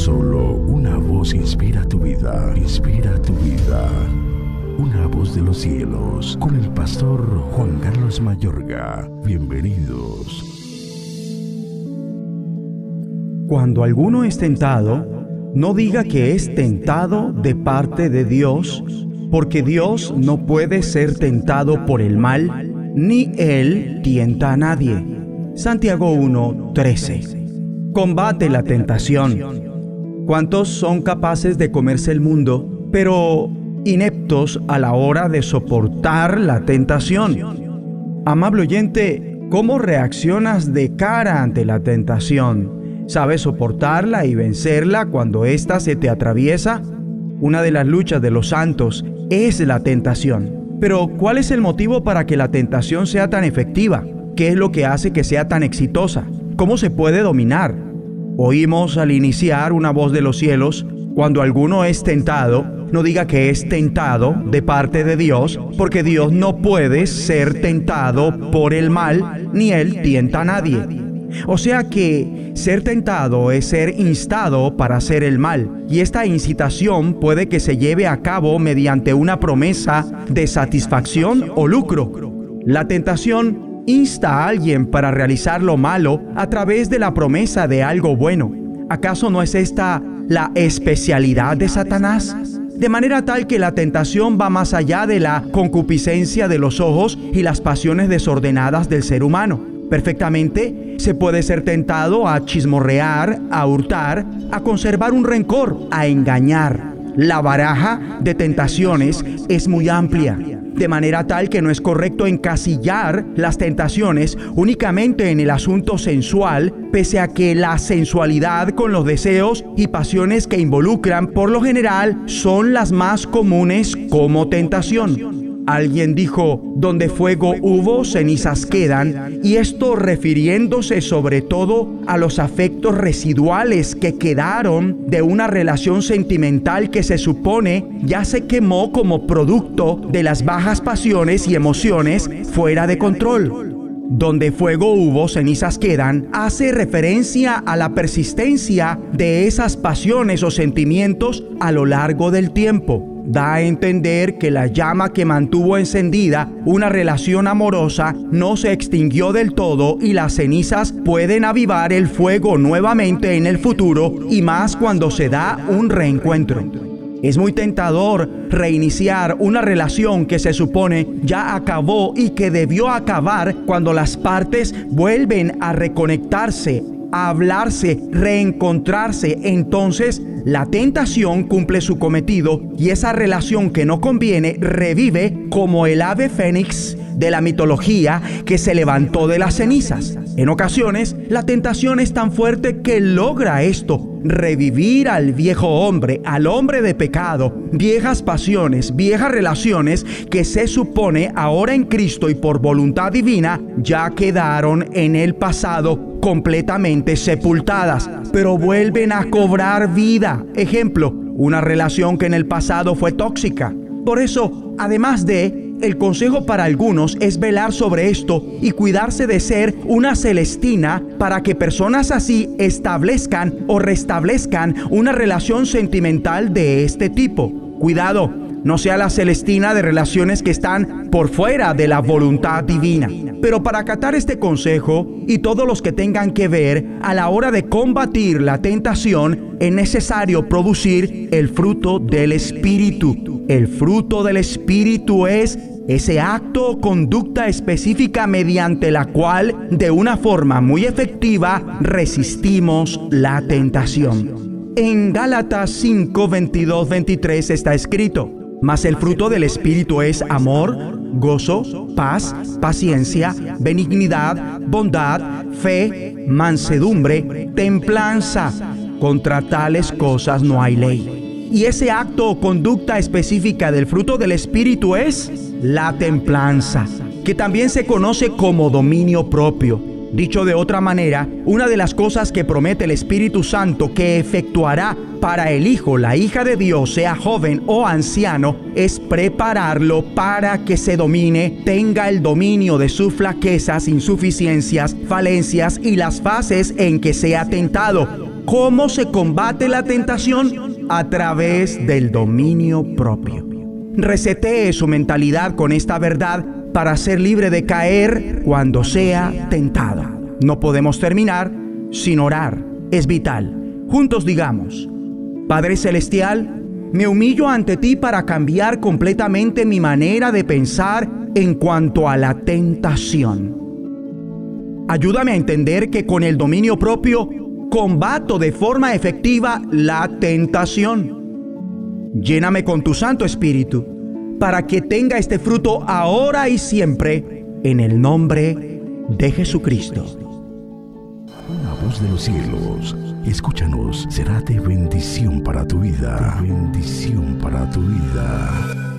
Solo una voz inspira tu vida, inspira tu vida. Una voz de los cielos, con el pastor Juan Carlos Mayorga. Bienvenidos. Cuando alguno es tentado, no diga que es tentado de parte de Dios, porque Dios no puede ser tentado por el mal, ni Él tienta a nadie. Santiago 1:13. Combate la tentación. ¿Cuántos son capaces de comerse el mundo, pero ineptos a la hora de soportar la tentación? Amable oyente, ¿cómo reaccionas de cara ante la tentación? ¿Sabes soportarla y vencerla cuando ésta se te atraviesa? Una de las luchas de los santos es la tentación. Pero ¿cuál es el motivo para que la tentación sea tan efectiva? ¿Qué es lo que hace que sea tan exitosa? ¿Cómo se puede dominar? Oímos al iniciar una voz de los cielos, cuando alguno es tentado, no diga que es tentado de parte de Dios, porque Dios no puede ser tentado por el mal, ni Él tienta a nadie. O sea que ser tentado es ser instado para hacer el mal, y esta incitación puede que se lleve a cabo mediante una promesa de satisfacción o lucro. La tentación insta a alguien para realizar lo malo a través de la promesa de algo bueno. ¿Acaso no es esta la especialidad de Satanás? De manera tal que la tentación va más allá de la concupiscencia de los ojos y las pasiones desordenadas del ser humano. Perfectamente se puede ser tentado a chismorrear, a hurtar, a conservar un rencor, a engañar. La baraja de tentaciones es muy amplia, de manera tal que no es correcto encasillar las tentaciones únicamente en el asunto sensual, pese a que la sensualidad con los deseos y pasiones que involucran por lo general son las más comunes como tentación. Alguien dijo, donde fuego hubo, cenizas quedan, y esto refiriéndose sobre todo a los afectos residuales que quedaron de una relación sentimental que se supone ya se quemó como producto de las bajas pasiones y emociones fuera de control. Donde fuego hubo, cenizas quedan, hace referencia a la persistencia de esas pasiones o sentimientos a lo largo del tiempo da a entender que la llama que mantuvo encendida una relación amorosa no se extinguió del todo y las cenizas pueden avivar el fuego nuevamente en el futuro y más cuando se da un reencuentro. Es muy tentador reiniciar una relación que se supone ya acabó y que debió acabar cuando las partes vuelven a reconectarse a hablarse, reencontrarse, entonces la tentación cumple su cometido y esa relación que no conviene revive como el ave fénix de la mitología que se levantó de las cenizas. En ocasiones, la tentación es tan fuerte que logra esto, revivir al viejo hombre, al hombre de pecado, viejas pasiones, viejas relaciones que se supone ahora en Cristo y por voluntad divina ya quedaron en el pasado completamente sepultadas, pero vuelven a cobrar vida. Ejemplo, una relación que en el pasado fue tóxica. Por eso, además de el consejo para algunos es velar sobre esto y cuidarse de ser una celestina para que personas así establezcan o restablezcan una relación sentimental de este tipo. Cuidado, no sea la celestina de relaciones que están por fuera de la voluntad divina. Pero para acatar este consejo y todos los que tengan que ver a la hora de combatir la tentación, es necesario producir el fruto del Espíritu. El fruto del Espíritu es ese acto o conducta específica mediante la cual de una forma muy efectiva resistimos la tentación. En Gálatas 5, 22, 23 está escrito, mas el fruto del Espíritu es amor, gozo, paz, paciencia, benignidad, bondad, fe, mansedumbre, templanza. Contra tales cosas no hay ley. Y ese acto o conducta específica del fruto del Espíritu es la templanza, que también se conoce como dominio propio. Dicho de otra manera, una de las cosas que promete el Espíritu Santo que efectuará para el Hijo, la hija de Dios, sea joven o anciano, es prepararlo para que se domine, tenga el dominio de sus flaquezas, insuficiencias, falencias y las fases en que sea tentado ¿Cómo se combate la tentación? A través del dominio propio. Resetee su mentalidad con esta verdad para ser libre de caer cuando sea tentado. No podemos terminar sin orar. Es vital. Juntos digamos, Padre Celestial, me humillo ante ti para cambiar completamente mi manera de pensar en cuanto a la tentación. Ayúdame a entender que con el dominio propio combato de forma efectiva la tentación. Lléname con tu Santo Espíritu para que tenga este fruto ahora y siempre en el nombre de Jesucristo. Una voz de los cielos, escúchanos, será de bendición para tu vida. bendición para tu vida.